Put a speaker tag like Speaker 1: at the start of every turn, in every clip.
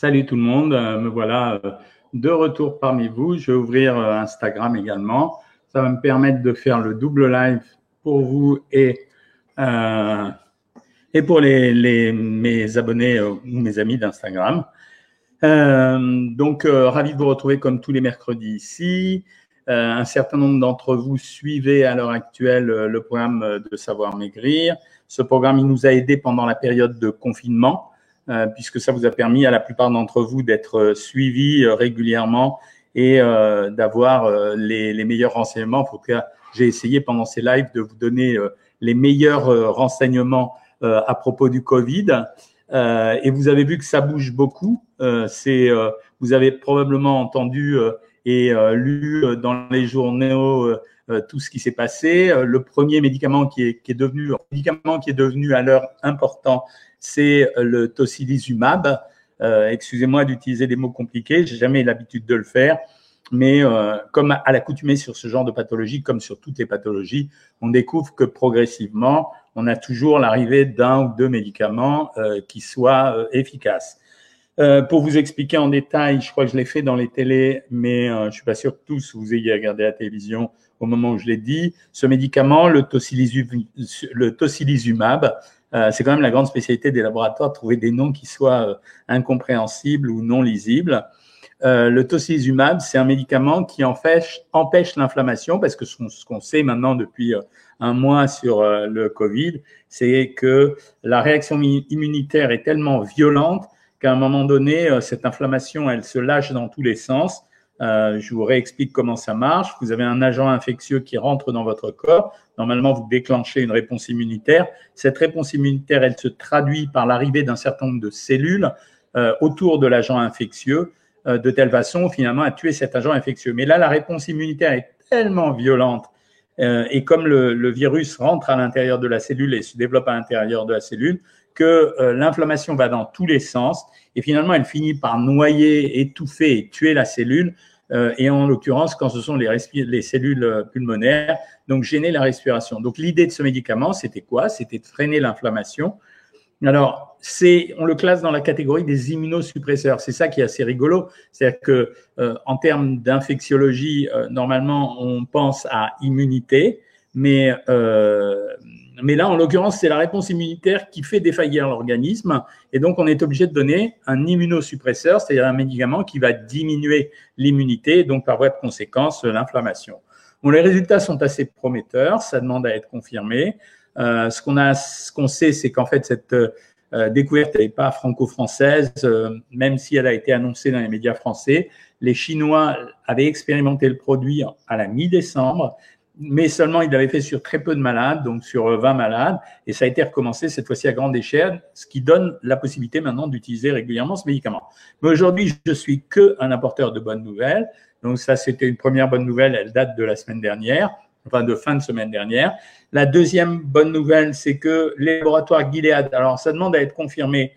Speaker 1: Salut tout le monde, euh, me voilà euh, de retour parmi vous. Je vais ouvrir euh, Instagram également. Ça va me permettre de faire le double live pour vous et, pour mes abonnés ou mes amis d'Instagram. donc, ravi de vous retrouver comme tous les mercredis ici. un certain nombre d'entre vous suivez à l'heure actuelle le programme de Savoir Maigrir. Ce programme, il nous a aidé pendant la période de confinement. Euh, puisque ça vous a permis à la plupart d'entre vous d'être euh, suivis euh, régulièrement et d'avoir les, les, meilleurs renseignements. En tout cas, j'ai essayé pendant ces lives de vous donner les meilleurs renseignements à propos du Covid. et vous avez vu que ça bouge beaucoup. c'est, vous avez probablement entendu et lu dans les journaux tout ce qui s'est passé. Le premier médicament qui est, qui est devenu médicament qui est devenu à l'heure important, c'est le tocilizumab. Euh, excusez-moi d'utiliser des mots compliqués, j'ai jamais l'habitude de le faire, mais euh, comme à l'accoutumée sur ce genre de pathologie, comme sur toutes les pathologies, on découvre que progressivement, on a toujours l'arrivée d'un ou deux médicaments euh, qui soient efficaces. pour vous expliquer en détail, je crois que je l'ai fait dans les télés, mais je suis pas sûr que tous vous ayez regardé la télévision au moment où je l'ai dit. Ce médicament, le tocilizumab, euh, c'est quand même la grande spécialité des laboratoires, trouver des noms qui soient euh, incompréhensibles ou non lisibles. Euh, le tocilizumab, c'est un médicament qui empêche, empêche l'inflammation, parce que ce qu'on sait maintenant depuis un mois sur le Covid, c'est que la réaction immunitaire est tellement violente qu'à un moment donné, cette inflammation, elle se lâche dans tous les sens euh, je vous réexplique comment ça marche. Vous avez un agent infectieux qui rentre dans votre corps. Normalement, vous déclenchez une réponse immunitaire. Cette réponse immunitaire, elle se traduit par l'arrivée d'un certain nombre de cellules euh, autour de l'agent infectieux, euh, de telle façon, finalement, à tuer cet agent infectieux. Mais là, la réponse immunitaire est tellement violente et comme le, le, virus rentre à l'intérieur de la cellule et se développe à l'intérieur de la cellule, que l'inflammation va dans tous les sens et finalement elle finit par noyer, étouffer et tuer la cellule et en l'occurrence quand ce sont les, les, cellules euh, pulmonaires, donc gêner la respiration. Donc l'idée de ce médicament, c'était quoi? C'était de freiner l'inflammation. Alors, c'est, on le classe dans la catégorie des immunosuppresseurs. C'est ça qui est assez rigolo. C'est-à-dire que, euh, en termes d'infectiologie, normalement, on pense à immunité, mais mais là, en l'occurrence, c'est la réponse immunitaire qui fait défaillir l'organisme. Et donc, on est obligé de donner un immunosuppresseur, c'est-à-dire un médicament qui va diminuer l'immunité, donc par voie de conséquence, l'inflammation. Bon, les résultats sont assez prometteurs, ça demande à être confirmé. Euh, ce qu'on ce qu'on sait, c'est qu'en fait, cette euh, découverte n'est pas franco-française, euh, même si elle a été annoncée dans les médias français. Les Chinois avaient expérimenté le produit à la mi-décembre mais seulement il l'avait fait sur très peu de malades, donc sur 20 euh, malades, et ça a été recommencé cette fois-ci à grande échelle, ce qui donne la possibilité maintenant d'utiliser régulièrement ce médicament. Mais aujourd'hui, je suis que un apporteur de bonnes nouvelles, donc ça c'était une première bonne nouvelle, elle date de la semaine dernière, enfin de fin de semaine dernière. La deuxième bonne nouvelle, c'est que les laboratoires Gilead, alors ça demande à être confirmé,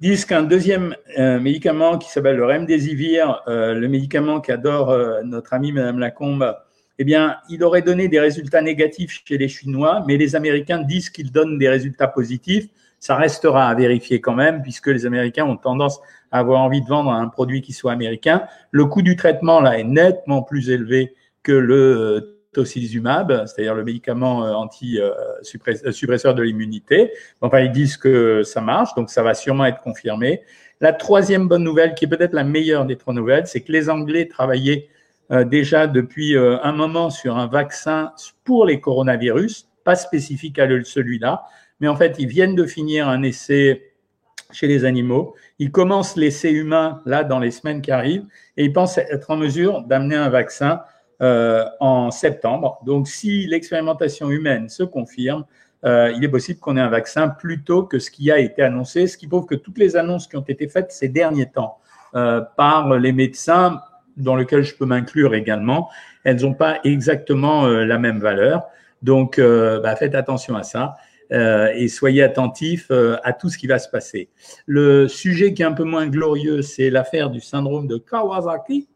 Speaker 1: disent qu'un deuxième euh, médicament qui s'appelle le Remdesivir, euh, le médicament qu'adore notre amie Madame Lacombe, eh bien, il aurait donné des résultats négatifs chez les Chinois, mais les Américains disent qu'il donne des résultats positifs. Ça restera à vérifier quand même, puisque les Américains ont tendance à avoir envie de vendre un produit qui soit américain. Le coût du traitement, là, est nettement plus élevé que le euh, tocilizumab, c'est-à-dire le médicament euh, anti-suppresseur euh, de l'immunité. Enfin, ils disent que ça marche, donc ça va sûrement être confirmé. La troisième bonne nouvelle, qui est peut-être la meilleure des trois nouvelles, c'est que les Anglais travaillaient déjà depuis euh, un moment sur un vaccin pour les coronavirus, pas spécifique à celui-là, mais en fait, ils viennent de finir un essai chez les animaux. Ils commencent l'essai humain là dans les semaines qui arrivent et ils pensent être en mesure d'amener un vaccin euh, en septembre. Donc, si l'expérimentation humaine se confirme, euh, il est possible qu'on ait un vaccin plus tôt que ce qui a été annoncé, ce qui prouve que toutes les annonces qui ont été faites ces derniers temps euh, par les médecins dans lequel je peux m'inclure également, elles n'ont pas exactement euh, la même valeur. Donc, euh, bah, faites attention à ça euh, et soyez attentifs à tout ce qui va se passer. Le sujet qui est un peu moins glorieux, c'est l'affaire du syndrome de Kawasaki.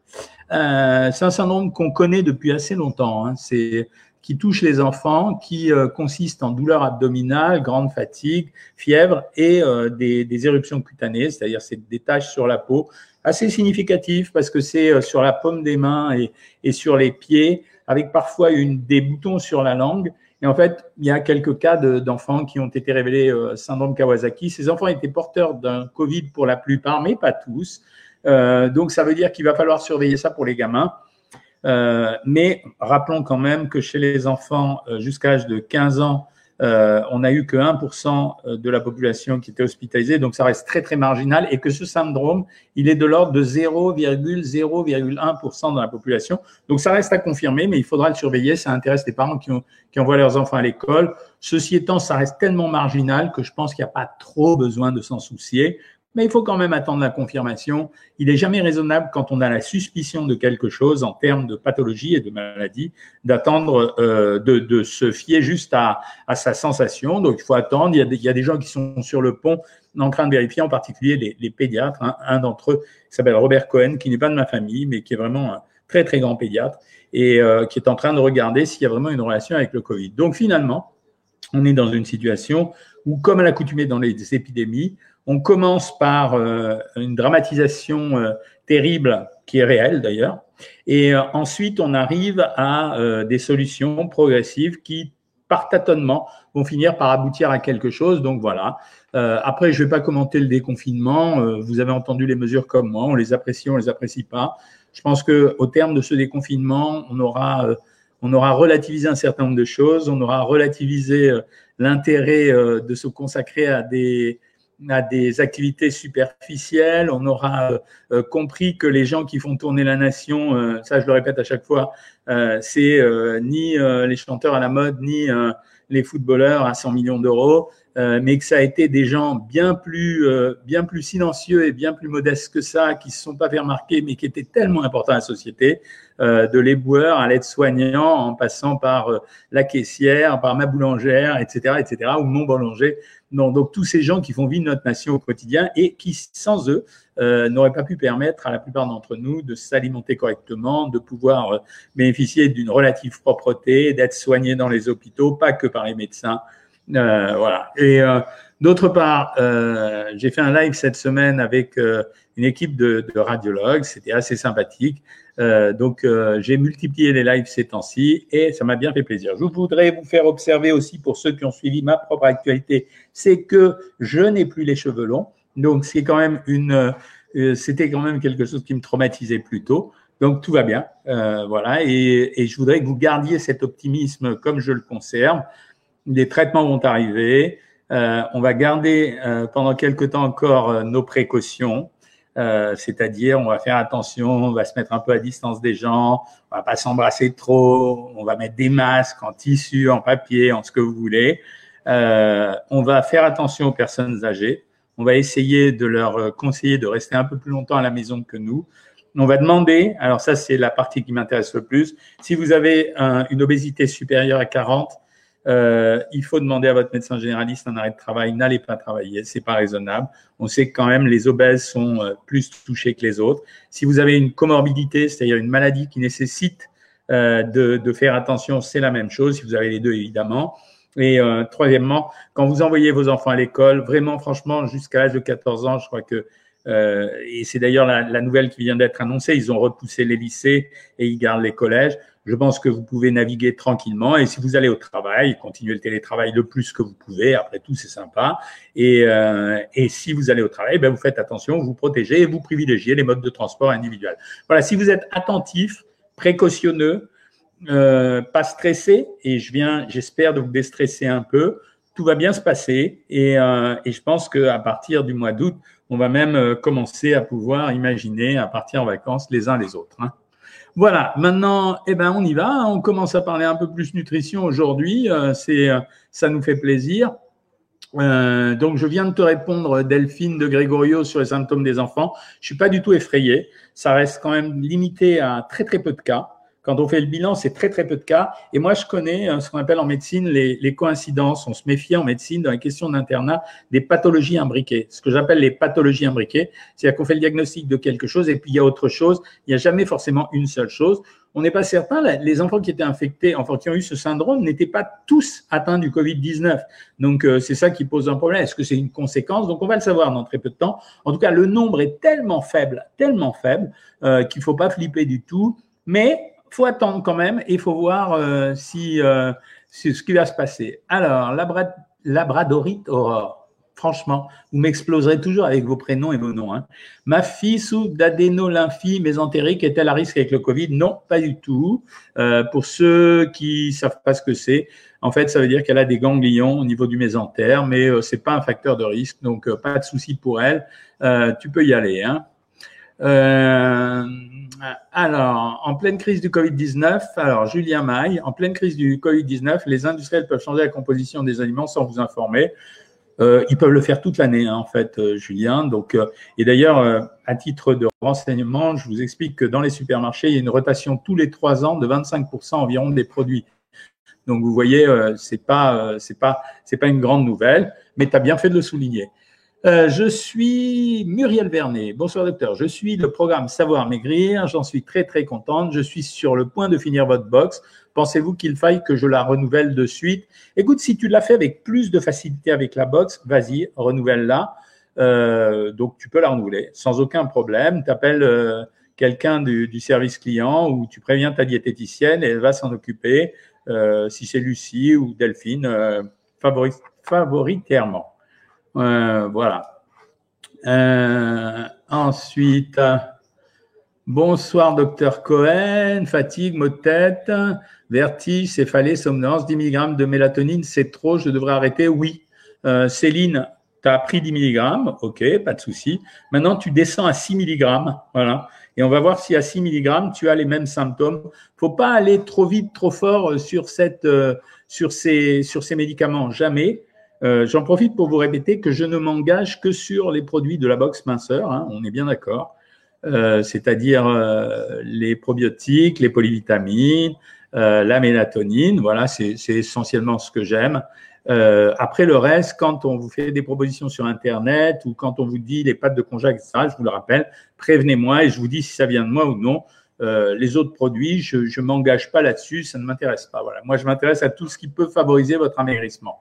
Speaker 1: c'est un syndrome qu'on connaît depuis assez longtemps. Hein. C'est qui touche les enfants, qui consiste en douleur abdominale, grande fatigue, fièvre et des, des, éruptions cutanées, c'est-à-dire c'est des taches sur la peau assez significatives parce que c'est sur la paume des mains et, et sur les pieds, avec parfois une, des boutons sur la langue. Et en fait, il y a quelques cas d'enfants qui ont été révélés euh, syndrome Kawasaki. Ces enfants étaient porteurs d'un Covid pour la plupart, mais pas tous. Euh, donc, ça veut dire qu'il va falloir surveiller ça pour les gamins. Euh, mais rappelons quand même que chez les enfants euh, jusqu'à l'âge de 15 ans, euh, on n'a eu que 1% euh, de la population qui était hospitalisée, donc ça reste très très marginal, et que ce syndrome, il est de l'ordre de 0,0,1% dans la population. Donc ça reste à confirmer, mais il faudra le surveiller, ça intéresse les parents qui envoient leurs enfants à l'école. Ceci étant, ça reste tellement marginal que je pense qu'il n'y a pas trop besoin de s'en soucier mais il faut quand même attendre la confirmation. Il n'est jamais raisonnable quand on a la suspicion de quelque chose en termes de pathologie et de maladie, d'attendre, euh, de, se fier juste à, sa sensation. Donc il faut attendre. Il y, a des, gens qui sont sur le pont en train de vérifier, en particulier les, pédiatres. Un d'entre eux s'appelle Robert Cohen, qui n'est pas de ma famille, mais qui est vraiment un très très grand pédiatre et euh, qui est en train de regarder s'il y a vraiment une relation avec le Covid. Donc finalement, on est dans une situation où, comme à l'accoutumée dans les épidémies, on commence par euh, une dramatisation euh, terrible, qui est réelle d'ailleurs, et euh, ensuite on arrive à des solutions progressives qui, par tâtonnement, vont finir par aboutir à quelque chose. Donc voilà. après, je ne vais pas commenter le déconfinement. vous avez entendu les mesures comme moi. On les apprécie, on les apprécie pas. Je pense que au terme de ce déconfinement, on aura on aura relativisé un certain nombre de choses, on aura relativisé l'intérêt de se consacrer à des, à des activités superficielles, on aura euh, euh, compris que les gens qui font tourner la nation, euh, ça je le répète à chaque fois, c'est ni les chanteurs à la mode, ni les footballeurs à 100 millions d'euros, mais que ça a été des gens bien plus, bien plus silencieux et bien plus modestes que ça, qui se sont pas fait remarquer, mais qui étaient tellement importants à la société, de l'éboueur à l'aide-soignant, en passant par la caissière, par ma boulangère, etc., etc., ou mon boulanger non, donc tous ces gens qui font vivre notre nation au quotidien et qui, sans eux, euh, n'auraient pas pu permettre à la plupart d'entre nous de s'alimenter correctement, de pouvoir euh, bénéficier d'une relative propreté, d'être soignés dans les hôpitaux, pas que par les médecins. Euh, voilà. Et euh, d'autre part, euh, j'ai fait un live cette semaine avec une équipe de radiologues. C'était assez sympathique. Euh, donc, euh, j'ai multiplié les lives ces temps-ci et ça m'a bien fait plaisir. Je voudrais vous faire observer aussi pour ceux qui ont suivi ma propre actualité, c'est que je n'ai plus les cheveux longs. Donc, c'est quand même une, euh, c'était quand même quelque chose qui me traumatisait plutôt. Donc, tout va bien. Voilà. Et, et, je voudrais que vous gardiez cet optimisme comme je le conserve. Les traitements vont arriver. on va garder pendant quelques temps encore nos précautions. Euh, c'est-à-dire on va faire attention, on va se mettre un peu à distance des gens, on va pas s'embrasser trop, on va mettre des masques en tissu, en papier, en ce que vous voulez. Euh, on va faire attention aux personnes âgées. On va essayer de leur conseiller de rester un peu plus longtemps à la maison que nous. On va demander, alors ça c'est la partie qui m'intéresse le plus, si vous avez une obésité supérieure à 40, euh, il faut demander à votre médecin généraliste un arrêt de travail. N'allez pas travailler, c'est pas raisonnable. On sait que quand même les obèses sont euh, plus touchés que les autres. Si vous avez une comorbidité, c'est-à-dire une maladie qui nécessite euh, de, faire attention, c'est la même chose. Si vous avez les deux, évidemment. Et troisièmement, quand vous envoyez vos enfants à l'école, vraiment, franchement, jusqu'à l'âge de 14 ans, je crois que et c'est d'ailleurs la, nouvelle qui vient d'être annoncée. Ils ont repoussé les lycées et ils gardent les collèges je pense que vous pouvez naviguer tranquillement. Et si vous allez au travail, continuez le télétravail le plus que vous pouvez. Après tout, c'est sympa. Et, euh, si vous allez au travail, ben vous faites attention, vous protégez et vous privilégiez les modes de transport individuels. Voilà, si vous êtes attentif, précautionneux, euh, pas stressé, et je viens, j'espère, de vous déstresser un peu, tout va bien se passer. Et, euh, je pense qu'à partir du mois d'août, on va même commencer à pouvoir imaginer à partir en vacances les uns les autres. Hein. Voilà, maintenant, eh ben, on y va. On commence à parler un peu plus nutrition aujourd'hui. Euh, euh, ça nous fait plaisir. Euh, donc, je viens de te répondre, Delphine de Grégorio, sur les symptômes des enfants. Je suis pas du tout effrayé. Ça reste quand même limité à très très peu de cas Quand on fait le bilan, c'est très très peu de cas. Et moi, je connais euh, ce qu'on appelle en médecine les, les, coïncidences. On se méfie en médecine dans les questions d'internat des pathologies imbriquées. Ce que j'appelle les pathologies imbriquées, c'est-à-dire qu'on fait le diagnostic de quelque chose et puis il y a autre chose. Il n'y a jamais forcément une seule chose. On n'est pas certain. Les enfants qui étaient infectés, enfin qui ont eu ce syndrome, n'étaient pas tous atteints du Covid-19. Donc euh, c'est ça qui pose un problème. Est-ce que c'est une conséquence? Donc on va le savoir dans très peu de temps. En tout cas, le nombre est tellement faible, tellement faible euh, qu'il faut pas flipper du tout. Mais faut attendre quand même et il faut voir euh, si, euh, ce qui va se passer. Alors, Labradorite Aurore, franchement, vous m'exploserez toujours avec vos prénoms et vos noms. Hein. Ma fille souffre d'adénolymphie mésentérique est-elle à risque avec le Covid? Non, pas du tout. Euh, pour ceux qui savent pas ce que c'est, en fait, ça veut dire qu'elle a des ganglions au niveau du mésentère, mais c'est pas un facteur de risque, donc pas de souci pour elle. tu peux y aller. Hein. Euh, alors, en pleine crise du Covid-19, alors Julien Maille, en pleine crise du Covid-19, les industriels peuvent changer la composition des aliments sans vous informer. Euh, ils peuvent le faire toute l'année, hein, en fait, euh, Julien. Donc, euh, et d'ailleurs, euh, à titre de renseignement, je vous explique que dans les supermarchés, il y a une rotation tous les trois ans de 25% environ des produits. Donc, vous voyez, c'est pas, c'est pas, c'est pas une grande nouvelle, mais tu as bien fait de le souligner. Euh, je suis Muriel Vernet. Bonsoir docteur. Je suis le programme Savoir Maigrir. J'en suis très très contente. Je suis sur le point de finir votre box. Pensez-vous qu'il faille que je la renouvelle de suite? Écoute, si tu l'as fait avec plus de facilité avec la box, vas-y, renouvelle-la. Euh, donc tu peux la renouveler sans aucun problème. Tu appelles euh, quelqu'un du, du, service client ou tu préviens ta diététicienne et elle va s'en occuper. si c'est Lucie ou Delphine, favori, favoritairement. Euh, voilà. Euh, ensuite, bonsoir docteur Cohen, fatigue, maux de tête, vertige, céphalée, somnolence, 10 mg de mélatonine, c'est trop, je devrais arrêter Oui. Euh, Céline, tu as pris 10 mg, ok, pas de souci. Maintenant, tu descends à 6 mg, voilà. Et on va voir si à 6 mg, tu as les mêmes symptômes. faut pas aller trop vite, trop fort sur, cette, sur, ces, sur ces médicaments, jamais. Euh, j'en profite pour vous répéter que je ne m'engage que sur les produits de la box minceur, hein, on est bien d'accord, euh, c'est-à-dire euh, les probiotiques, les polyvitamines, la mélatonine, voilà, c'est essentiellement ce que j'aime. après le reste, quand on vous fait des propositions sur Internet ou quand on vous dit les pâtes de congé, etc., je vous le rappelle, prévenez-moi et je vous dis si ça vient de moi ou non. Les autres produits, je ne m'engage pas là-dessus, ça ne m'intéresse pas. Voilà. Moi, je m'intéresse à tout ce qui peut favoriser votre amaigrissement.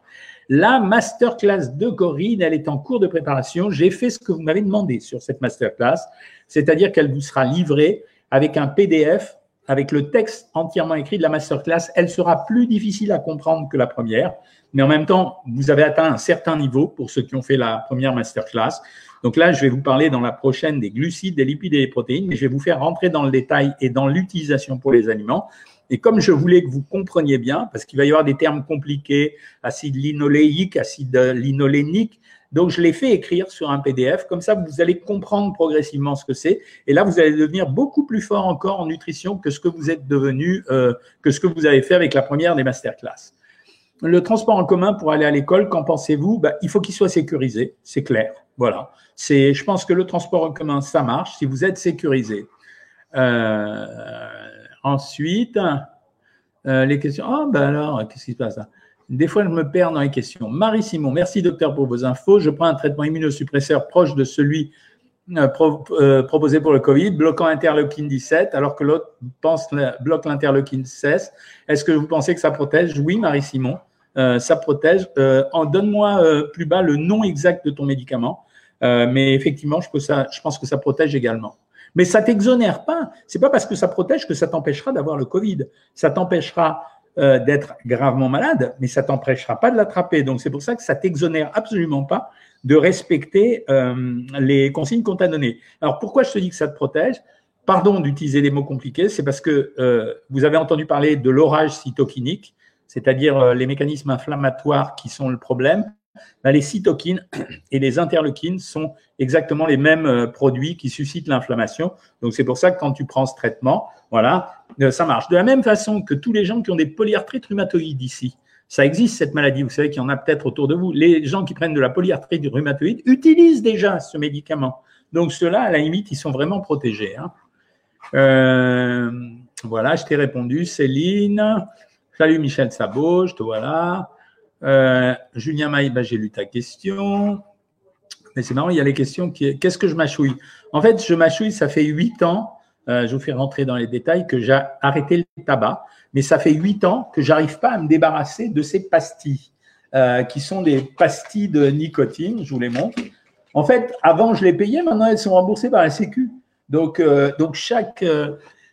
Speaker 1: La masterclass de Corinne, elle est en cours de préparation. J'ai fait ce que vous m'avez demandé sur cette masterclass, c'est-à-dire qu'elle vous sera livrée avec un PDF avec le texte entièrement écrit de la masterclass. Elle sera plus difficile à comprendre que la première, mais en même temps, vous avez atteint un certain niveau pour ceux qui ont fait la première masterclass. Donc là, je vais vous parler dans la prochaine des glucides, des lipides et des protéines, mais je vais vous faire rentrer dans le détail et dans l'utilisation pour les aliments. Et comme je voulais que vous compreniez bien, parce qu'il va y avoir des termes compliqués, acide linoléique, acide linolénique, donc je l'ai fait écrire sur un PDF, comme ça vous allez comprendre progressivement ce que c'est, et là vous allez devenir beaucoup plus fort encore en nutrition que ce que vous êtes devenu, euh, que ce que vous avez fait avec la première des masterclass. Le transport en commun pour aller à l'école, qu'en pensez-vous? Bah, Il faut qu'il soit sécurisé, c'est clair. Voilà. C'est, je pense que le transport en commun, ça marche si vous êtes sécurisé. Euh, Ensuite, euh, les questions. Ah, ben alors, qu'est-ce qui se passe là? Des fois, je me perds dans les questions. Marie Simon, merci docteur pour vos infos. Je prends un traitement immunosuppresseur proche de celui euh, euh, proposé pour le Covid, bloquant interleukine 17, alors que l'autre pense bloque l'interleukine 16. Est-ce que vous pensez que ça protège? Oui, Marie Simon, ça protège. donne-moi plus bas le nom exact de ton médicament, mais effectivement, je, je pense que ça protège également. Mais ça t'exonère pas. C'est pas parce que ça protège que ça t'empêchera d'avoir le Covid. Ça t'empêchera euh, d'être gravement malade, mais ça t'empêchera pas de l'attraper. Donc c'est pour ça que ça t'exonère absolument pas de respecter euh, les consignes qu'on t'a données. Alors pourquoi je te dis que ça te protège? Pardon d'utiliser des mots compliqués, c'est parce que euh, vous avez entendu parler de l'orage cytokinique, c'est-à-dire les mécanismes inflammatoires qui sont le problème. Ben, les cytokines et les interleukines sont exactement les mêmes euh, produits qui suscitent l'inflammation. Donc, c'est pour ça que quand tu prends ce traitement, voilà, euh, ça marche. De la même façon que tous les gens qui ont des polyarthrites rhumatoïdes ici, ça existe cette maladie, vous savez qu'il y en a peut-être autour de vous. Les gens qui prennent de la polyarthrite rhumatoïde utilisent déjà ce médicament. Donc ceux-là, à la limite, ils sont vraiment protégés. Hein. Euh, Voilà, je t'ai répondu. Céline. Salut Michel Sabot, je te vois là. Euh, Julien Maï, bah, j'ai lu ta question. Mais c'est marrant, il y a les questions. Qu'est-ce que je mâchouille? En fait, je mâchouille, ça fait huit ans. Euh, je vous fais rentrer dans les détails que j'ai arrêté le tabac, mais ça fait huit ans que j'arrive pas à me débarrasser de ces pastilles, euh, qui sont des pastilles de nicotine. Je vous les montre. En fait, avant je les payais, maintenant elles sont remboursées par la Sécu. Donc, donc chaque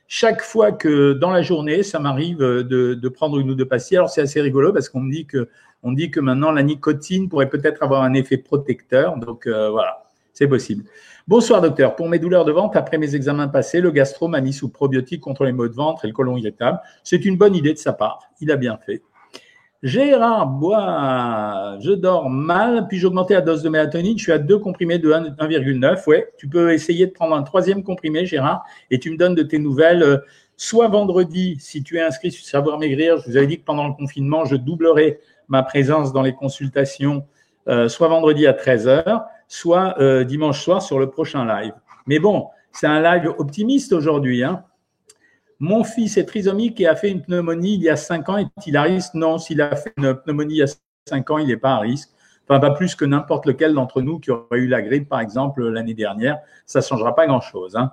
Speaker 1: chaque fois que dans la journée, ça m'arrive de, prendre une ou deux pastilles. Alors c'est assez rigolo parce qu'on me dit que on dit que maintenant la nicotine pourrait peut-être avoir un effet protecteur. Donc euh, voilà, c'est possible. Bonsoir docteur. Pour mes douleurs de ventre après mes examens passés, le gastro m'a mis sous probiotique contre les maux de ventre et le côlon irritable. C'est une bonne idée de sa part. Il a bien fait. Gérard Bois, je dors mal, puis j'ai augmenté la dose de mélatonine, je suis à deux comprimés de 1,9. Ouais, tu peux essayer de prendre un troisième comprimé, Gérard, et tu me donnes de tes nouvelles. Euh, soit vendredi, si tu es inscrit sur Savoir Maigrir, je vous avais dit que pendant le confinement, je doublerai ma présence dans les consultations, euh, soit vendredi à 13h, soit euh, dimanche soir sur le prochain live. Mais bon, c'est un live optimiste aujourd'hui. Hein mon fils est trisomique et a fait une pneumonie il y a 5 ans. Est-il à risque? Non, s'il a fait une pneumonie il y a 5 ans, il n'est pas à risque. Enfin, pas plus que n'importe lequel d'entre nous qui aurait eu la grippe, par exemple, l'année dernière. Ça ne changera pas grand-chose. Hein.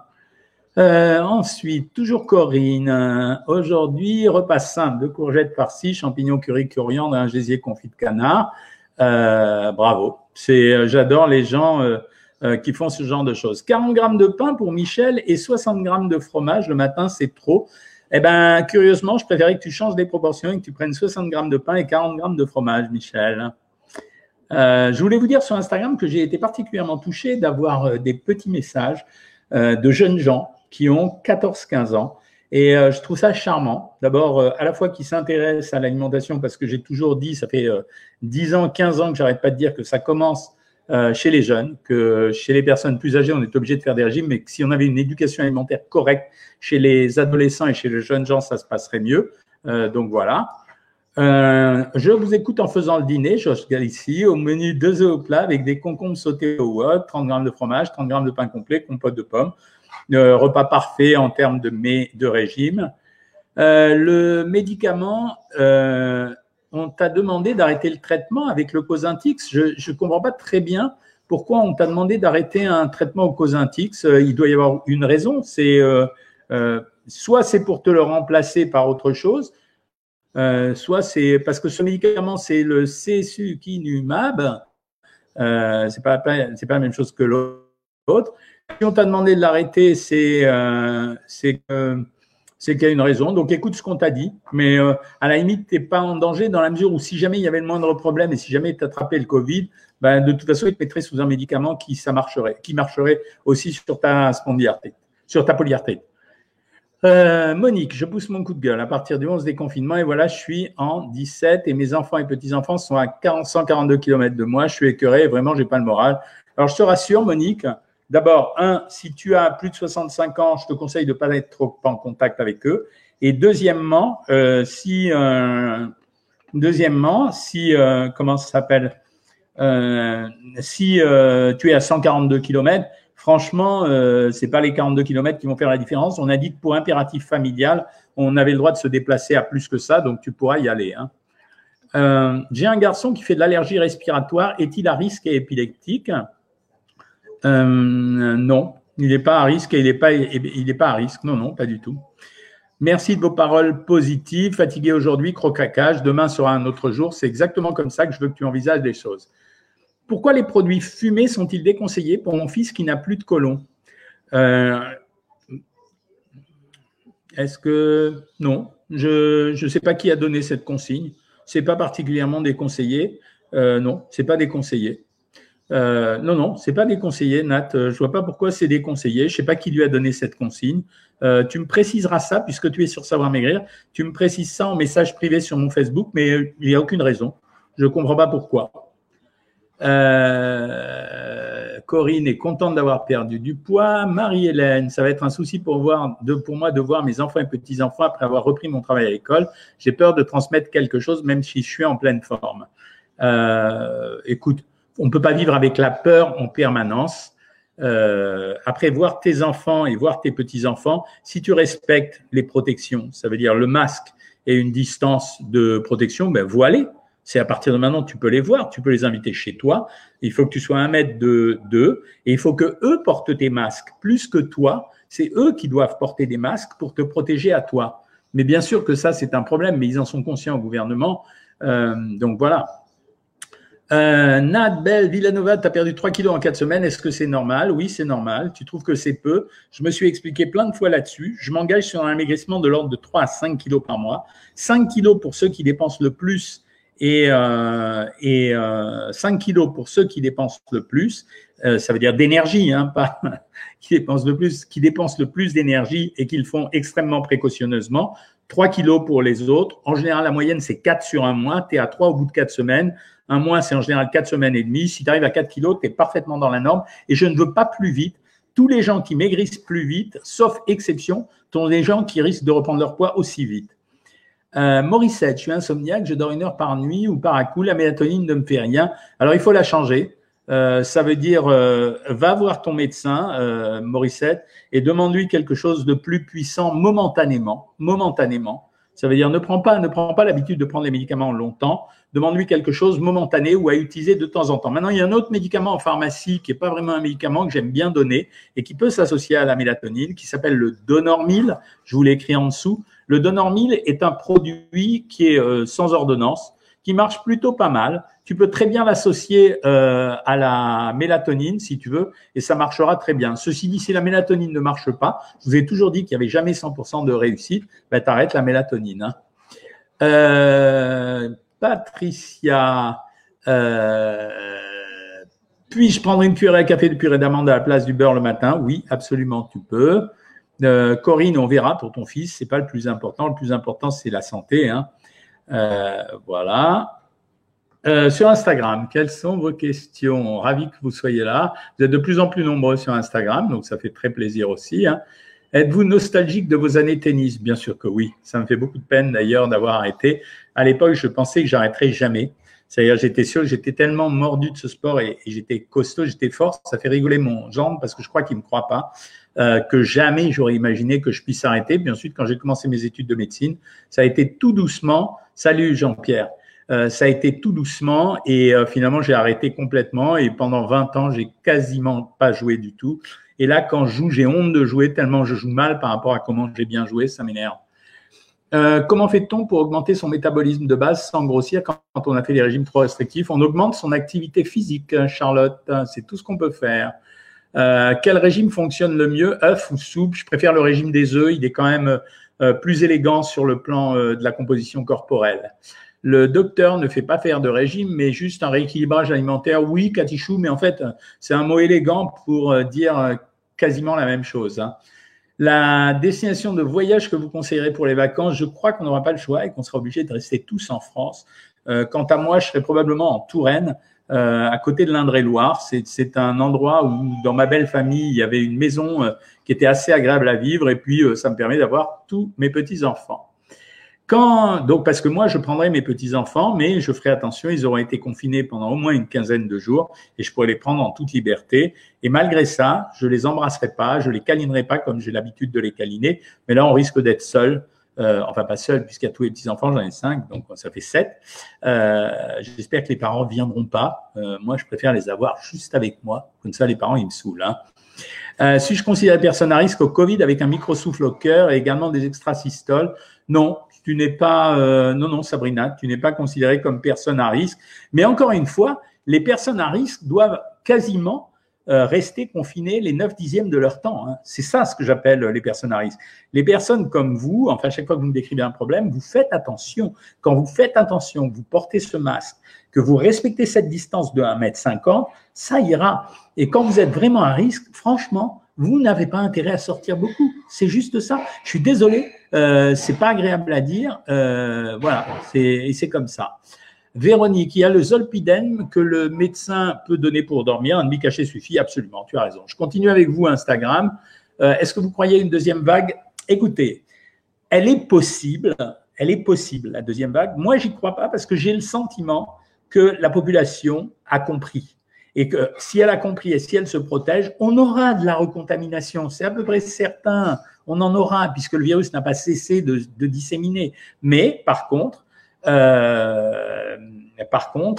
Speaker 1: Euh, ensuite, toujours Corinne. Aujourd'hui, repas simple de courgettes farcies, champignons curry, coriandre, un gésier confit de canard. Euh, bravo. C'est, j'adore les gens euh, euh, qui font ce genre de choses. 40 grammes de pain pour Michel et 60 grammes de fromage le matin, c'est trop. Eh bien, curieusement, je préférais que tu changes des proportions et que tu prennes 60 grammes de pain et 40 grammes de fromage, Michel. Euh, je voulais vous dire sur Instagram que j'ai été particulièrement touché d'avoir euh, des petits messages de jeunes gens qui ont 14-15 ans. Et je trouve ça charmant. D'abord, à la fois qu'ils s'intéressent à l'alimentation, parce que j'ai toujours dit, ça fait 10 ans, 15 ans que j'arrête pas de dire que ça commence euh, chez les jeunes, que chez les personnes plus âgées, on est obligé de faire des régimes, mais que si on avait une éducation alimentaire correcte chez les adolescents et chez les jeunes gens, ça se passerait mieux. Euh, donc voilà. Euh, je vous écoute en faisant le dîner, Josh ici, au menu deux œufs au plat avec des concombres sautés au wok, 30 grammes de fromage, 30 grammes de pain complet, compote de pommes. Repas parfait en termes de, régime. le médicament, on t'a demandé d'arrêter le traitement avec le Cosintix. Je ne comprends pas très bien pourquoi on t'a demandé d'arrêter un traitement au Cosintix. Euh, il doit y avoir une raison. C'est euh, euh, soit c'est pour te le remplacer par autre chose, soit c'est parce que ce médicament c'est le Csukinumab. Euh, c'est pas c'est pas la même chose que l'autre. On t'a demandé de l'arrêter, c'est c'est qu'il y a une raison. Donc écoute ce qu'on t'a dit, mais euh, à la limite, tu n'es pas en danger dans la mesure où si jamais il y avait le moindre problème et si jamais tu attrapais le Covid, ben, de toute façon, il te mettrait sous un médicament qui, ça marcherait, qui marcherait aussi sur ta spondyarthrite, sur ta polyarthrite. Euh, Monique, je pousse mon coup de gueule à partir du 11 déconfinement et voilà, je suis en 17 et mes enfants et petits-enfants sont à 142 km de moi. Je suis écœuré et vraiment, j'ai pas le moral. Alors, je te rassure, Monique, D'abord, un, si tu as plus de 65 ans, je te conseille de ne pas être trop en contact avec eux. Et deuxièmement, euh, si, euh, deuxièmement, si, euh, comment ça s'appelle, si tu es à 142 km, franchement, c'est pas les 42 km qui vont faire la différence. On a dit que pour impératif familial, on avait le droit de se déplacer à plus que ça, donc tu pourras y aller. Hein. J'ai un garçon qui fait de l'allergie respiratoire. Est-il à risque et épileptique? Euh, non, il n'est pas à risque et il n'est pas, n'est à risque. Non, non, pas du tout. Merci de vos paroles positives. Fatigué aujourd'hui, croquacage. Demain sera un autre jour. C'est exactement comme ça que je veux que tu envisages les choses. Pourquoi les produits fumés sont-ils déconseillés pour mon fils qui n'a plus de colon? Euh, Est-ce que non Je ne sais pas qui a donné cette consigne. C'est pas particulièrement déconseillé. Euh, non, c'est pas déconseillé. Euh, non, non, c'est pas déconseillé, Nat. Euh, je vois pas pourquoi c'est déconseillé. Je sais pas qui lui a donné cette consigne. Euh, tu me préciseras ça puisque tu es sur Savoir Maigrir. Tu me précises ça en message privé sur mon Facebook, mais il n'y a aucune raison. Je ne comprends pas pourquoi. Corinne est contente d'avoir perdu du poids. Marie-Hélène, ça va être un souci pour, voir, pour moi de voir mes enfants et petits-enfants après avoir repris mon travail à l'école. J'ai peur de transmettre quelque chose même si je suis en pleine forme. écoute, on ne peut pas vivre avec la peur en permanence. euh, après voir tes enfants et voir tes petits-enfants, si tu respectes les protections, ça veut dire le masque et une distance de protection, ben voilez. C'est à partir de maintenant tu peux les voir, tu peux les inviter chez toi. Il faut que tu sois un mètre de d'eux et il faut que eux portent tes masques plus que toi. C'est eux qui doivent porter des masques pour te protéger à toi. Mais bien sûr que ça c'est un problème, mais ils en sont conscients au gouvernement. Euh, donc voilà. Euh, Nad Bell Villanova, tu as perdu 3 kilos en 4 semaines. Est-ce que c'est normal? Oui, c'est normal. Tu trouves que c'est peu Je me suis expliqué plein de fois là-dessus. Je m'engage sur un amaigrissement de l'ordre de 3 à 5 kilos par mois. 5 kilos pour ceux qui dépensent le plus et, euh, et euh, 5 kilos pour ceux qui dépensent le plus. Euh, ça veut dire d'énergie, hein, pas qui dépensent le plus, qui dépensent le plus d'énergie et qu'ils font extrêmement précautionneusement. 3 kilos pour les autres. En général, la moyenne, c'est 4 sur un mois. Tu à 3 au bout de 4 semaines. Un mois, c'est en général 4 semaines et demie. Si tu arrives à 4 kilos, tu es parfaitement dans la norme. Et je ne veux pas plus vite. Tous les gens qui maigrissent plus vite, sauf exception, sont des gens qui risquent de reprendre leur poids aussi vite. Euh, Morissette, je suis insomniaque, je dors une heure par nuit ou par à coup, la mélatonine ne me fait rien. Alors, il faut la changer. Euh, ça veut dire, euh, va voir ton médecin, Morissette, et demande-lui quelque chose de plus puissant momentanément. Momentanément. Ça veut dire, ne prends pas, l'habitude de prendre les médicaments longtemps. Demande-lui quelque chose momentané ou à utiliser de temps en temps. Maintenant, il y a un autre médicament en pharmacie qui n'est pas vraiment un médicament que j'aime bien donner et qui peut s'associer à la mélatonine, qui s'appelle le Donormil. Je vous l'ai écrit en dessous. Le Donormil est un produit qui est euh, sans ordonnance, qui marche plutôt pas mal. Tu peux très bien l'associer euh, à la mélatonine si tu veux, et ça marchera très bien. Ceci dit, si la mélatonine ne marche pas, je vous ai toujours dit qu'il n'y avait jamais 100% de réussite, ben, tu arrêtes la mélatonine. Hein. Euh, Patricia, euh, puis-je prendre une cuillère à café de purée d'amande à la place du beurre le matin? Oui, absolument, tu peux. Corinne, on verra pour ton fils, c'est pas le plus important. Le plus important, c'est la santé. Hein. Voilà. Euh, sur Instagram, quelles sont vos questions? Ravi que vous soyez là. Vous êtes de plus en plus nombreux sur Instagram, donc ça fait très plaisir aussi. Hein. Êtes-vous nostalgique de vos années tennis? Bien sûr que oui. Ça me fait beaucoup de peine d'ailleurs d'avoir arrêté. À l'époque, je pensais que j'arrêterais jamais. C'est-à-dire, j'étais sûr, j'étais tellement mordu de ce sport et, j'étais costaud, j'étais fort. Ça fait rigoler mon jambe parce que je crois qu'il me croit pas. Euh, que jamais j'aurais imaginé que je puisse arrêter. Puis ensuite, quand j'ai commencé mes études de médecine, ça a été tout doucement. Salut Jean-Pierre. Euh, ça a été tout doucement et euh, finalement j'ai arrêté complètement et pendant 20 ans j'ai quasiment pas joué du tout. Et là quand je joue j'ai honte de jouer tellement je joue mal par rapport à comment j'ai bien joué, ça m'énerve. Euh, comment fait-on pour augmenter son métabolisme de base sans grossir quand on a fait des régimes trop restrictifs? On augmente son activité physique, Charlotte. C'est tout ce qu'on peut faire. Quel régime fonctionne le mieux œuf ou soupe? Je préfère le régime des œufs. Il est quand même plus élégant sur le plan de la composition corporelle. Le docteur ne fait pas faire de régime, mais juste un rééquilibrage alimentaire. Oui, Katichou, mais en fait, c'est un mot élégant pour dire quasiment la même chose. Hein. La destination de voyage que vous conseillerez pour les vacances, je crois qu'on n'aura pas le choix et qu'on sera obligé de rester tous en France. Euh, quant à moi, je serai probablement en Touraine, euh, à côté de l'Indre-et-Loire. C'est un endroit où, dans ma belle famille, il y avait une maison euh, qui était assez agréable à vivre et puis ça me permet d'avoir tous mes petits-enfants. Quand, donc, parce que moi, je prendrai mes petits-enfants, mais je ferai attention, ils auront été confinés pendant au moins une quinzaine de jours et je pourrai les prendre en toute liberté. Et malgré ça, je les embrasserai pas, je les câlinerai pas comme j'ai l'habitude de les câliner. Mais là, on risque d'être seul. Euh, enfin, pas seul, puisqu'il y a tous les petits-enfants, j'en ai cinq, donc ça fait sept. Euh, J'espère que les parents ne viendront pas. Euh, moi, je préfère les avoir juste avec moi. Comme ça, les parents, ils me saoulent. Hein. Euh, si je considère les personnes à risque au Covid avec un micro-souffle au cœur et également des extrasystoles, non, tu n'es pas, euh, non, non, Sabrina, tu n'es pas considérée comme personne à risque. Mais encore une fois, les personnes à risque doivent quasiment euh, rester confinées les 9 dixièmes de leur temps. Hein. C'est ça ce que j'appelle les personnes à risque. Les personnes comme vous, enfin, chaque fois que vous me décrivez un problème, vous faites attention. Quand vous faites attention, que vous portez ce masque, que vous respectez cette distance de 1m50, ça ira. Et quand vous êtes vraiment à risque, franchement, vous n'avez pas intérêt à sortir beaucoup. C'est juste ça. Je suis désolé, euh, c'est pas agréable à dire. Euh, voilà, c'est c'est comme ça. Véronique, il y a le zolpidem que le médecin peut donner pour dormir. Un demi-cachet suffit, absolument, tu as raison. Je continue avec vous, Instagram. Euh, Est-ce que vous croyez une deuxième vague? Écoutez, elle est possible, elle est possible, la deuxième vague. Moi, j'y crois pas parce que j'ai le sentiment que la population a compris et que si elle a compris et si elle se protège, on aura de la recontamination. C'est à peu près certain. On en aura puisque le virus n'a pas cessé de, disséminer. Mais par contre, euh,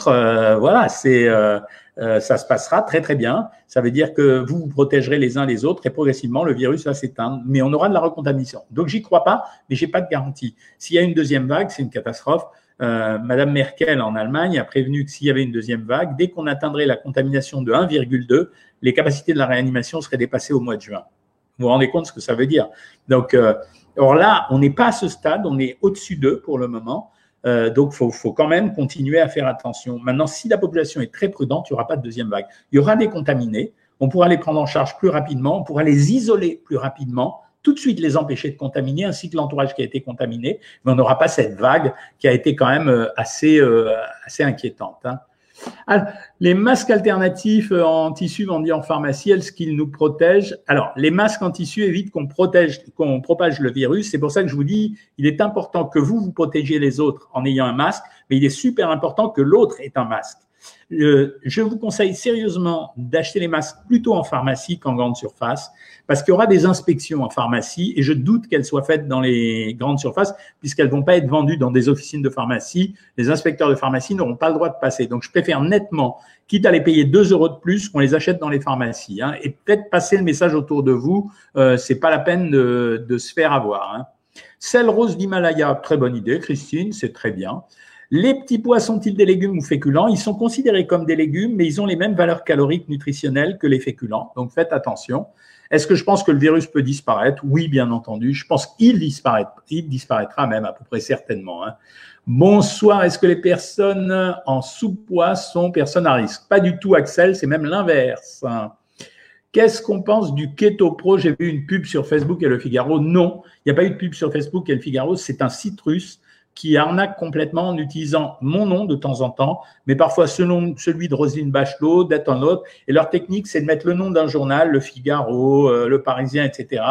Speaker 1: euh, voilà, c'est euh, ça se passera très très bien. Ça veut dire que vous protégerez les uns les autres et progressivement le virus va s'éteindre. Mais on aura de la recontamination. Donc j'y crois pas, mais j'ai pas de garantie. S'il y a une deuxième vague, c'est une catastrophe. Madame Merkel en Allemagne a prévenu que s'il y avait une deuxième vague, dès qu'on atteindrait la contamination de 1,2, les capacités de la réanimation seraient dépassées au mois de juin. Vous vous rendez compte ce que ça veut dire Donc, euh, or là, on n'est pas à ce stade, on est au-dessus d'eux pour le moment. Euh, donc, il faut, quand même continuer à faire attention. Maintenant, si la population est très prudente, il n'y aura pas de deuxième vague. Il y aura des contaminés, on pourra les prendre en charge plus rapidement, on pourra les isoler plus rapidement, tout de suite les empêcher de contaminer, ainsi que l'entourage qui a été contaminé, mais on n'aura pas cette vague qui a été quand même assez, euh, assez inquiétante. Hein. Alors, les masques alternatifs euh, en tissu vendus en pharmacie, est-ce qu'ils nous protègent? Alors, les masques en tissu évitent qu'on protège, qu'on propage le virus. C'est pour ça que je vous dis, il est important que vous vous protégiez les autres en ayant un masque, mais il est super important que l'autre ait un masque. Euh, je vous conseille sérieusement d'acheter les masques plutôt en pharmacie qu'en grande surface, parce qu'il y aura des inspections en pharmacie et je doute qu'elles soient faites dans les grandes surfaces, puisqu'elles vont pas être vendues dans des officines de pharmacie. Les inspecteurs de pharmacie n'auront pas le droit de passer. Donc, je préfère nettement, quitte à les payer 2 euros de plus, qu'on les achète dans les pharmacies. Hein, et peut-être passer le message autour de vous, euh, c'est pas la peine de, se faire avoir. Hein. Celle rose d'Himalaya, très bonne idée, Christine, c'est très bien. Les petits pois sont-ils des légumes ou féculents? Ils sont considérés comme des légumes, mais ils ont les mêmes valeurs caloriques nutritionnelles que les féculents. Donc faites attention. Est-ce que je pense que le virus peut disparaître? Oui, bien entendu. Je pense qu'il disparaîtra, il disparaîtra même à peu près certainement. Hein. Bonsoir. Est-ce que les personnes en sous-poids sont personnes à risque? Pas du tout, Axel. C'est même l'inverse. Qu'est-ce qu'on pense du Keto Pro? J'ai vu une pub sur Facebook et Le Figaro. Non, il n'y a pas eu de pub sur Facebook et Le Figaro. C'est un site russe qui arnaque complètement en utilisant mon nom de temps en temps, mais parfois celui de Roselyne Bachelot, d'être un autre. Et leur technique, c'est de mettre le nom d'un journal, Le Figaro, euh, Le Parisien, etc.,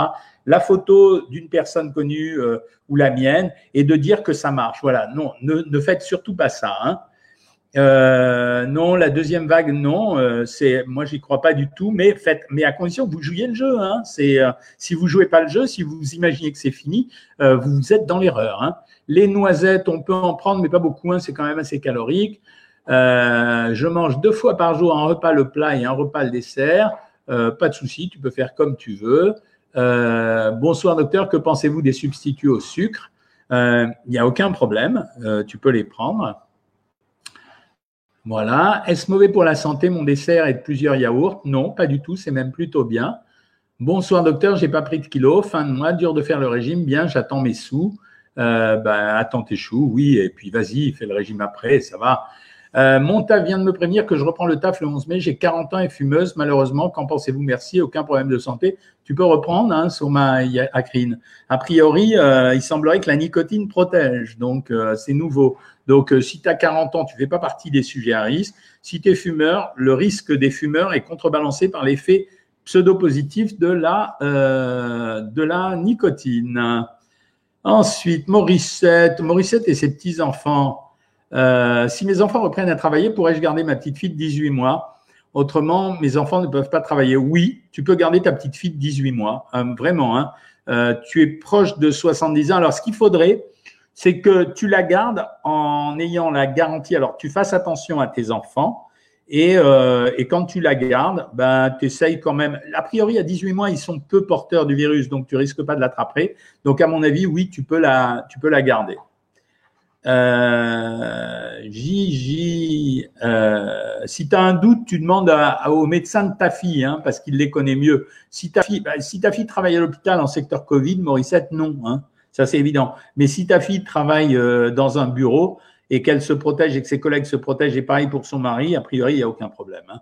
Speaker 1: la photo d'une personne connue euh, ou la mienne, et de dire que ça marche. Voilà, non, ne, ne faites surtout pas ça. Hein. Euh, non, la deuxième vague, non. Euh, c'est, moi, j'y crois pas du tout. Mais faites, mais à condition que vous jouiez le jeu. Hein. C'est, si vous jouez pas le jeu, si vous imaginez que c'est fini, vous êtes dans l'erreur. Hein. Les noisettes, on peut en prendre, mais pas beaucoup, hein, c'est quand même assez calorique. Euh, je mange deux fois par jour un repas le plat et un repas le dessert. Euh, pas de souci, tu peux faire comme tu veux. Euh, bonsoir docteur, que pensez-vous des substituts au sucre? Il n'y a aucun problème, tu peux les prendre. Voilà. Est-ce mauvais pour la santé mon dessert et plusieurs yaourts? Non, pas du tout, c'est même plutôt bien. Bonsoir docteur, j'ai pas pris de kilos, fin de mois, dur de faire le régime, bien, j'attends mes sous euh, ben, attends tes choux, oui, et puis vas-y, fais le régime après, ça va. Euh, mon taf vient de me prévenir que je reprends le taf le 11 mai. J'ai 40 ans et fumeuse, malheureusement. Qu'en pensez-vous? Merci, aucun problème de santé. Tu peux reprendre hein, sur ma acrine. A priori, euh, il semblerait que la nicotine protège, donc c'est nouveau. Donc, euh, si tu as 40 ans, tu fais pas partie des sujets à risque. Si tu es fumeur, le risque des fumeurs est contrebalancé par l'effet pseudo-positif de la, de la nicotine. Ensuite, Morissette, Morissette et ses petits-enfants. Euh, si mes enfants reprennent à travailler, pourrais-je garder ma petite fille de 18 mois? Autrement, mes enfants ne peuvent pas travailler. Oui, tu peux garder ta petite fille de 18 mois, euh, vraiment. Hein. Euh, tu es proche de 70 ans. Alors, ce qu'il faudrait, c'est que tu la gardes en ayant la garantie. Alors, tu fasses attention à tes enfants et, euh, quand tu la gardes, ben, tu essayes quand même. A priori, à 18 mois, ils sont peu porteurs du virus, donc tu risques pas de l'attraper. Donc, à mon avis, oui, tu peux la, garder. Euh, euh, si tu as un doute, tu demandes au médecin de ta fille, hein, parce qu'il les connaît mieux. Si ta fille, ben, si ta fille travaille à l'hôpital en secteur Covid, Morissette, non. Hein, ça, c'est évident. Mais si ta fille travaille euh, dans un bureau, et qu'elle se protège et que ses collègues se protègent, et pareil pour son mari, a priori, il n'y a aucun problème. Hein.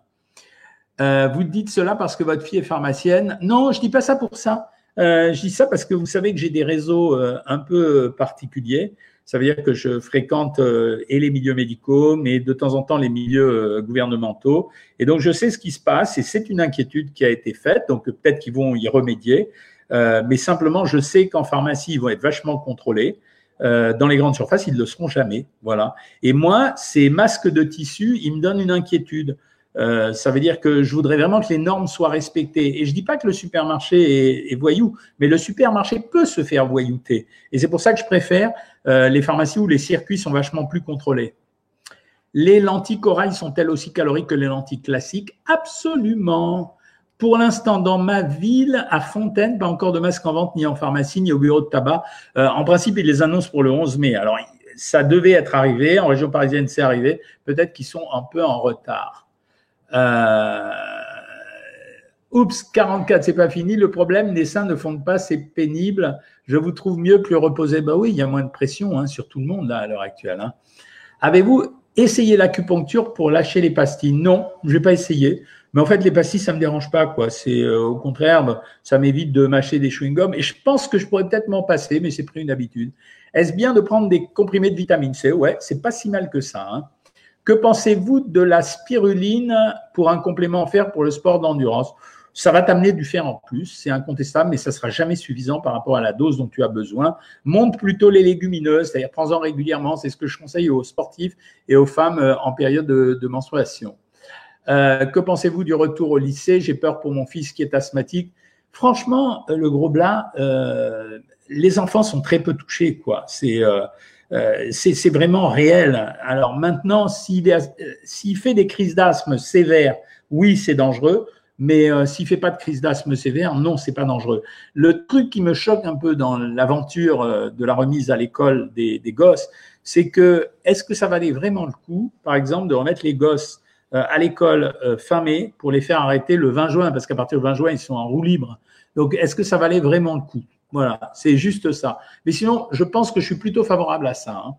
Speaker 1: Euh, vous dites cela parce que votre fille est pharmacienne Non, je dis pas ça pour ça. Euh, je dis ça parce que vous savez que j'ai des réseaux un peu particuliers. Ça veut dire que je fréquente et les milieux médicaux, mais de temps en temps les milieux gouvernementaux. Et donc, je sais ce qui se passe et c'est une inquiétude qui a été faite. Donc, peut-être qu'ils vont y remédier. Mais simplement, je sais qu'en pharmacie, ils vont être vachement contrôlés. Euh, dans les grandes surfaces, ils ne le seront jamais. Voilà. Et moi, ces masques de tissu, ils me donnent une inquiétude. Euh, ça veut dire que je voudrais vraiment que les normes soient respectées. Et je dis pas que le supermarché est, voyou, mais le supermarché peut se faire voyouter. Et c'est pour ça que je préfère euh, les pharmacies où les circuits sont vachement plus contrôlés. Les lentilles corail sont-elles aussi caloriques que les lentilles classiques? Absolument. Pour l'instant, dans ma ville, à Fontaine, pas encore de masque en vente ni en pharmacie ni au bureau de tabac. Euh, en principe, ils les annoncent pour le 11 mai. Alors, ça devait être arrivé. En région parisienne, c'est arrivé. Peut-être qu'ils sont un peu en retard. Euh, oups, 44, c'est pas fini. Le problème, les seins ne fondent pas, c'est pénible. Je vous trouve mieux, plus reposé. Bah oui, il y a moins de pression hein, sur tout le monde à l'heure actuelle. Hein. Avez-vous essayé l'acupuncture pour lâcher les pastilles? Non, je n'ai pas essayé. Mais en fait, les pastilles, ça me dérange pas, quoi. C'est euh, au contraire, ça m'évite de mâcher des chewing-gums. Et je pense que je pourrais peut-être m'en passer, mais c'est pris une habitude. Est-ce bien de prendre des comprimés de vitamine C? Ouais, c'est pas si mal que ça. Hein. Que pensez-vous de la spiruline pour un complément fer pour le sport d'endurance? Ça va t'amener du fer en plus, c'est incontestable, mais ça sera jamais suffisant par rapport à la dose dont tu as besoin. Monte plutôt les légumineuses, c'est-à-dire prends-en régulièrement. C'est ce que je conseille aux sportifs et aux femmes euh, en période de, menstruation. Euh, que pensez-vous du retour au lycée? J'ai peur pour mon fils qui est asthmatique. Franchement, euh, le gros blas, les enfants sont très peu touchés, quoi. C'est euh, vraiment réel. Alors maintenant, s'il fait des crises d'asthme sévères, oui, c'est dangereux. Mais euh, s'il fait pas de crise d'asthme sévère, non, c'est pas dangereux. Le truc qui me choque un peu dans l'aventure euh, de la remise à l'école des, gosses, c'est que est-ce que ça valait vraiment le coup, par exemple, de remettre les gosses à l'école fin mai pour les faire arrêter le 20 juin, parce qu'à partir du 20 juin, ils sont en roue libre. Donc, est-ce que ça valait vraiment le coup? Voilà, c'est juste ça. Mais sinon, je pense que je suis plutôt favorable à ça. Hein.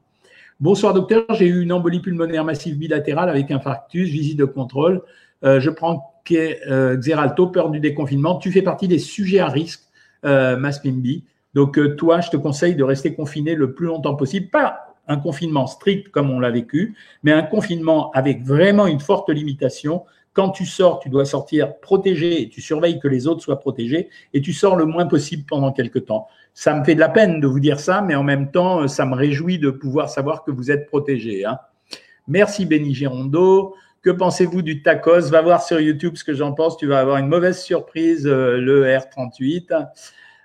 Speaker 1: Bonsoir docteur, j'ai eu une embolie pulmonaire massive bilatérale avec infarctus, visite de contrôle. Euh, je prends euh, Xeralto, peur du déconfinement. Tu fais partie des sujets à risque, euh, Maspimbi. Donc euh, toi, je te conseille de rester confiné le plus longtemps possible. Pas un confinement strict comme on l'a vécu, mais un confinement avec vraiment une forte limitation quand tu sors, tu dois sortir protégé, tu surveilles que les autres soient protégés et tu sors le moins possible pendant quelques temps. Ça me fait de la peine de vous dire ça, mais en même temps, ça me réjouit de pouvoir savoir que vous êtes protégé. Hein. Merci Benny Girondeau. Que pensez-vous du tacos? Va voir sur YouTube ce que j'en pense. Tu vas avoir une mauvaise surprise, euh, le R38.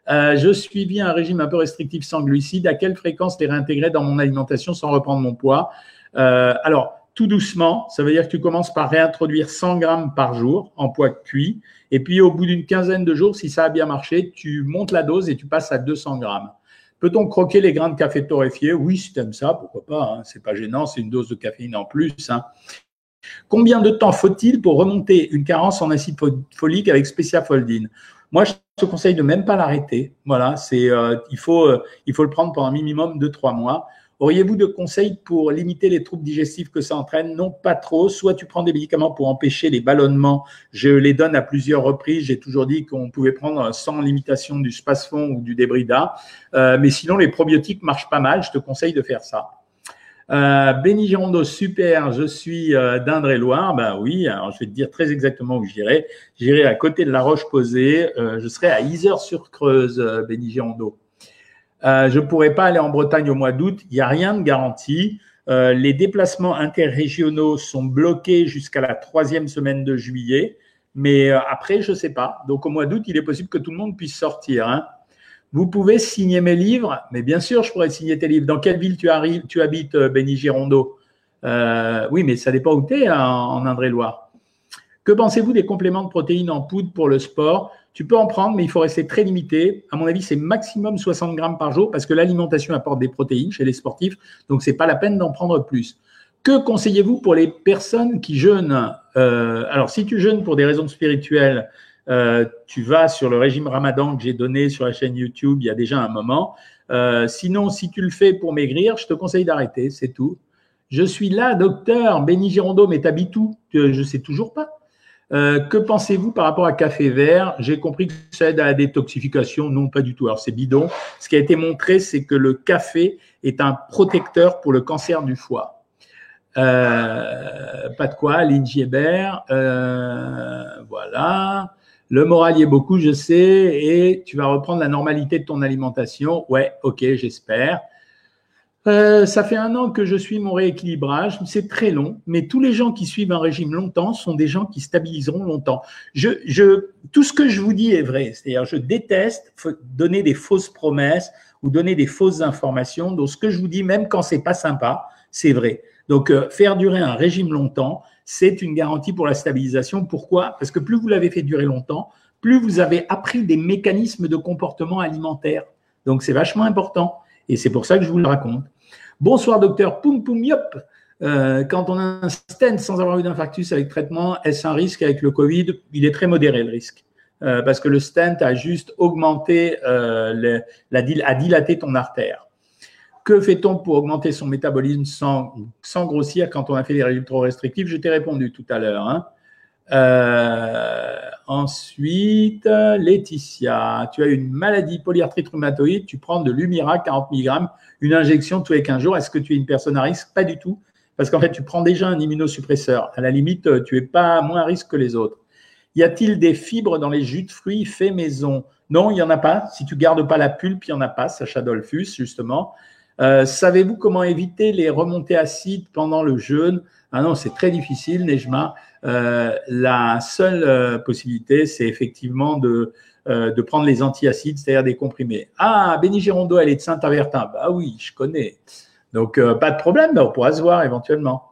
Speaker 1: Euh, je suivis un régime un peu restrictif sans glucides. À quelle fréquence les réintégrer dans mon alimentation sans reprendre mon poids? Euh, Alors, tout doucement. Ça veut dire que tu commences par réintroduire 100 grammes par jour en poids cuit. Et puis, au bout d'une quinzaine de jours, si ça a bien marché, tu montes la dose et tu passes à 200 grammes. Peut-on croquer les grains de café torréfiés? Oui, si tu aimes ça, pourquoi pas. Hein. C'est pas gênant, c'est une dose de caféine en plus. Hein. Combien de temps faut-il pour remonter une carence en acide folique avec Speciafoldine Moi, te conseille de même pas l'arrêter. Voilà, c'est euh, il faut euh, il faut le prendre pendant un minimum de trois mois. Auriez-vous de conseils pour limiter les troubles digestifs que ça entraîne? Non, pas trop. Soit tu prends des médicaments pour empêcher les ballonnements. Je les donne à plusieurs reprises. J'ai toujours dit qu'on pouvait prendre sans limitation du spasfon ou du débrida. Euh, mais sinon, les probiotiques marchent pas mal. Je te conseille de faire ça. Euh, Girondeau, super, je suis euh, d'Indre-et-Loire. Ben oui, alors je vais te dire très exactement où j'irai. J'irai à côté de la Roche-Posée. Euh, je serai à Isère-sur-Creuse, euh, Béni Girondeau. Je ne pourrais pas aller en Bretagne au mois d'août. Il n'y a rien de garanti. Les déplacements interrégionaux sont bloqués jusqu'à la troisième semaine de juillet. Mais après, je ne sais pas. Donc au mois d'août, il est possible que tout le monde puisse sortir. Hein. Vous pouvez signer mes livres, mais bien sûr, je pourrais signer tes livres. Dans quelle ville tu, arrives, tu habites, Benny Girondeau? Oui, mais ça dépend où tu es hein, en Indre-et-Loire. Que pensez-vous des compléments de protéines en poudre pour le sport? Tu peux en prendre, mais il faut rester très limité. À mon avis, c'est maximum 60 grammes par jour parce que l'alimentation apporte des protéines chez les sportifs, donc c'est pas la peine d'en prendre plus. Que conseillez-vous pour les personnes qui jeûnent? Euh, Alors, si tu jeûnes pour des raisons spirituelles, euh, tu vas sur le régime Ramadan que j'ai donné sur la chaîne YouTube il y a déjà un moment. Euh, sinon, si tu le fais pour maigrir, je te conseille d'arrêter, c'est tout. Je suis là, docteur Béni Girondeau, mais t'habites où? Je ne sais toujours pas. Euh, que pensez-vous par rapport à café vert? J'ai compris que ça aide à la détoxification. Non, pas du tout. Alors, c'est bidon. Ce qui a été montré, c'est que le café est un protecteur pour le cancer du foie. Pas de quoi, Lynn Giebert. Voilà. Le moral y est beaucoup, je sais. Et tu vas reprendre la normalité de ton alimentation. Ouais, ok, j'espère. Euh, ça fait un an que je suis mon rééquilibrage. C'est très long, mais tous les gens qui suivent un régime longtemps sont des gens qui stabiliseront longtemps. Tout ce que je vous dis est vrai. C'est-à-dire, je déteste donner des fausses promesses ou donner des fausses informations. Donc, ce que je vous dis, même quand c'est pas sympa, c'est vrai. Donc, euh, faire durer un régime longtemps, c'est une garantie pour la stabilisation. Pourquoi? Parce que plus vous l'avez fait durer longtemps, plus vous avez appris des mécanismes de comportement alimentaire. Donc, c'est vachement important. Et c'est pour ça que je vous le raconte. Bonsoir, docteur Poum Poum Yop. Euh, quand on a un stent sans avoir eu d'infarctus avec traitement, est-ce un risque avec le Covid? Il est très modéré le risque. Euh, parce que le stent a juste augmenté, euh, la, a dilaté ton artère. Que fait-on pour augmenter son métabolisme sans, sans grossir quand on a fait des régimes trop restrictifs? Je t'ai répondu tout à l'heure. Hein. Euh, ensuite, Laetitia, tu as une maladie polyarthrite rhumatoïde, tu prends de l'Umira 40 mg, une injection tous les 15 jours. Est-ce que tu es une personne à risque? Pas du tout, parce qu'en fait, tu prends déjà un immunosuppresseur. À la limite, tu es pas moins à risque que les autres. Y a-t-il des fibres dans les jus de fruits faits maison? Non, il n'y en a pas. Si tu gardes pas la pulpe, il n'y en a pas, Sacha Dolphus, justement. Euh, savez-vous comment éviter les remontées acides pendant le jeûne? Ah non, c'est très difficile, Nejma. Euh, la seule euh, possibilité, c'est effectivement de, prendre les antiacides, c'est-à-dire des comprimés. Ah, Béni Girondeau, elle est de Saint-Avertin. Bah oui, je connais. Donc, pas de problème, on pourra se voir éventuellement.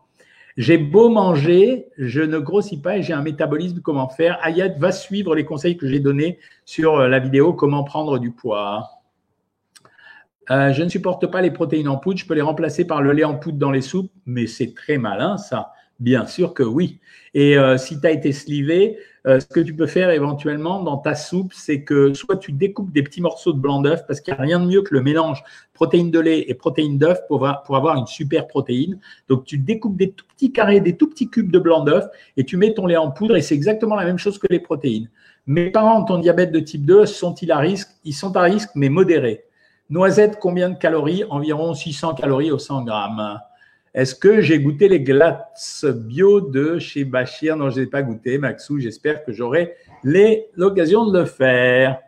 Speaker 1: J'ai beau manger, je ne grossis pas et j'ai un métabolisme, comment faire? Ayad va suivre les conseils que j'ai donnés sur la vidéo Comment prendre du poids. Je ne supporte pas les protéines en poudre, je peux les remplacer par le lait en poudre dans les soupes, mais c'est très malin ça. Bien sûr que oui. Et euh, si tu as été slivé, euh, ce que tu peux faire éventuellement dans ta soupe, c'est que soit tu découpes des petits morceaux de blanc d'œuf, parce qu'il n'y a rien de mieux que le mélange protéines de lait et protéines d'œuf pour, pour, avoir une super protéine. Donc tu découpes des tout petits carrés, des tout petits cubes de blanc d'œuf et tu mets ton lait en poudre et c'est exactement la même chose que les protéines. Mes parents ont diabète de type 2, sont-ils à risque? Ils sont à risque, mais modérés. Noisette, combien de calories? Environ 600 calories au 100 grammes. Est-ce que j'ai goûté les glaces bio de chez Bachir? Non, je n'ai pas goûté, Maxou. J'espère que j'aurai l'occasion de le faire.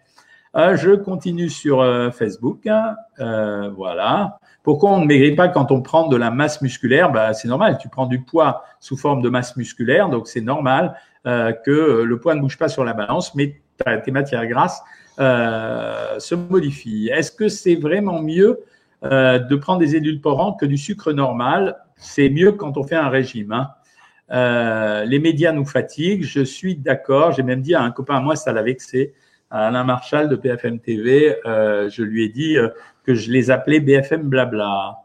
Speaker 1: Euh, je continue sur euh, Facebook. Hein. Euh, voilà. Pourquoi on ne maigrit pas quand on prend de la masse musculaire? Bah, C'est normal. Tu prends du poids sous forme de masse musculaire, donc c'est normal que le poids ne bouge pas sur la balance, mais tes matières grasses se modifient. Est-ce que c'est vraiment mieux euh, de prendre des édulcorants que du sucre normal? C'est mieux quand on fait un régime. Hein. Euh, les médias nous fatiguent, je suis d'accord. J'ai même dit à un copain à moi, ça l'a vexé, à Alain Marchal de BFM TV, euh, je lui ai dit que je les appelais BFM Blabla.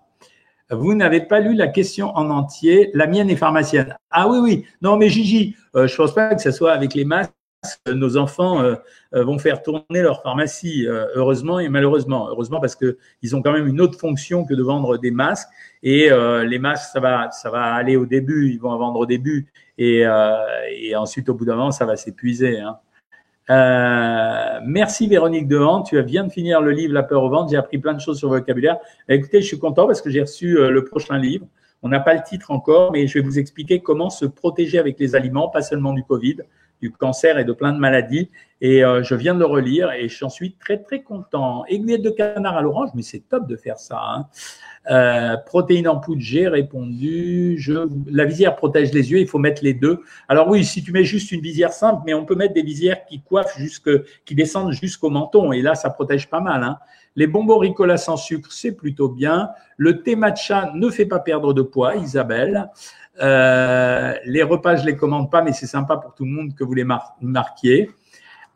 Speaker 1: Vous n'avez pas lu la question en entier. La mienne est pharmacienne. Ah oui, oui. Non, mais Gigi, je ne pense pas que ce soit avec les masques nos enfants euh, euh, vont faire tourner leur pharmacie, euh, heureusement et malheureusement. Heureusement parce qu'ils ont quand même une autre fonction que de vendre des masques. Et les masques, ça va, ça va aller au début, ils vont en vendre au début. Et, et ensuite, au bout d'un moment, ça va s'épuiser. Hein. Merci Véronique Dehan, tu viens de finir le livre La peur au ventre, j'ai appris plein de choses sur le vocabulaire. Écoutez, je suis content parce que j'ai reçu le prochain livre. On n'a pas le titre encore, mais je vais vous expliquer comment se protéger avec les aliments, pas seulement du Covid, du cancer et de plein de maladies. Et euh, je viens de le relire et j'en suis très très content. Aiguillette de canard à l'orange, mais c'est top de faire ça. Hein. Euh, protéines en poudre, j'ai répondu. Je, la visière protège les yeux, il faut mettre les deux. Alors oui, si tu mets juste une visière simple, mais on peut mettre des visières qui coiffent jusque, qui descendent jusqu'au menton et là ça protège pas mal. Hein. Les bonbons Ricola sans sucre, c'est plutôt bien. Le thé matcha ne fait pas perdre de poids, Isabelle. Euh, les repas, je les commande pas, mais c'est sympa pour tout le monde que vous les marquiez.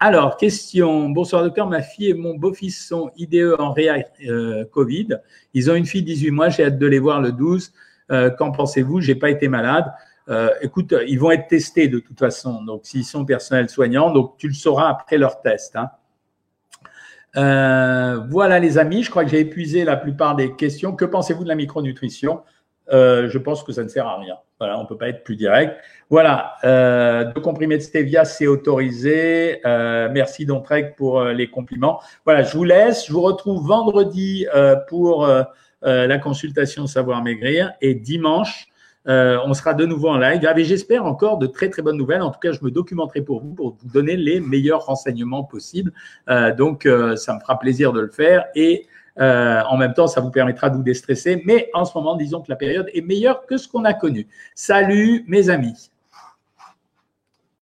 Speaker 1: Alors, question. Bonsoir docteur, ma fille et mon beau-fils sont IDE en réa euh, Covid. Ils ont une fille 18 mois, j'ai hâte de les voir le 12. Euh, qu'en pensez-vous? J'ai pas été malade. écoute, ils vont être testés de toute façon. Donc, s'ils sont personnels soignants, donc tu le sauras après leur test. Hein. voilà les amis, je crois que j'ai épuisé la plupart des questions. Que pensez-vous de la micronutrition? Euh, je pense que ça ne sert à rien. Voilà, on ne peut pas être plus direct. Voilà, euh, deux comprimés de stevia, c'est autorisé. Euh, merci Dontrec pour euh, les compliments. Voilà, je vous laisse. Je vous retrouve vendredi euh, pour euh, la consultation Savoir Maigrir et dimanche, on sera de nouveau en live. Et j'espère encore de très très bonnes nouvelles. En tout cas, je me documenterai pour vous pour vous donner les meilleurs renseignements possibles. donc, ça me fera plaisir de le faire et en même temps, ça vous permettra de vous déstresser. Mais en ce moment, disons que la période est meilleure que ce qu'on a connu. Salut mes amis.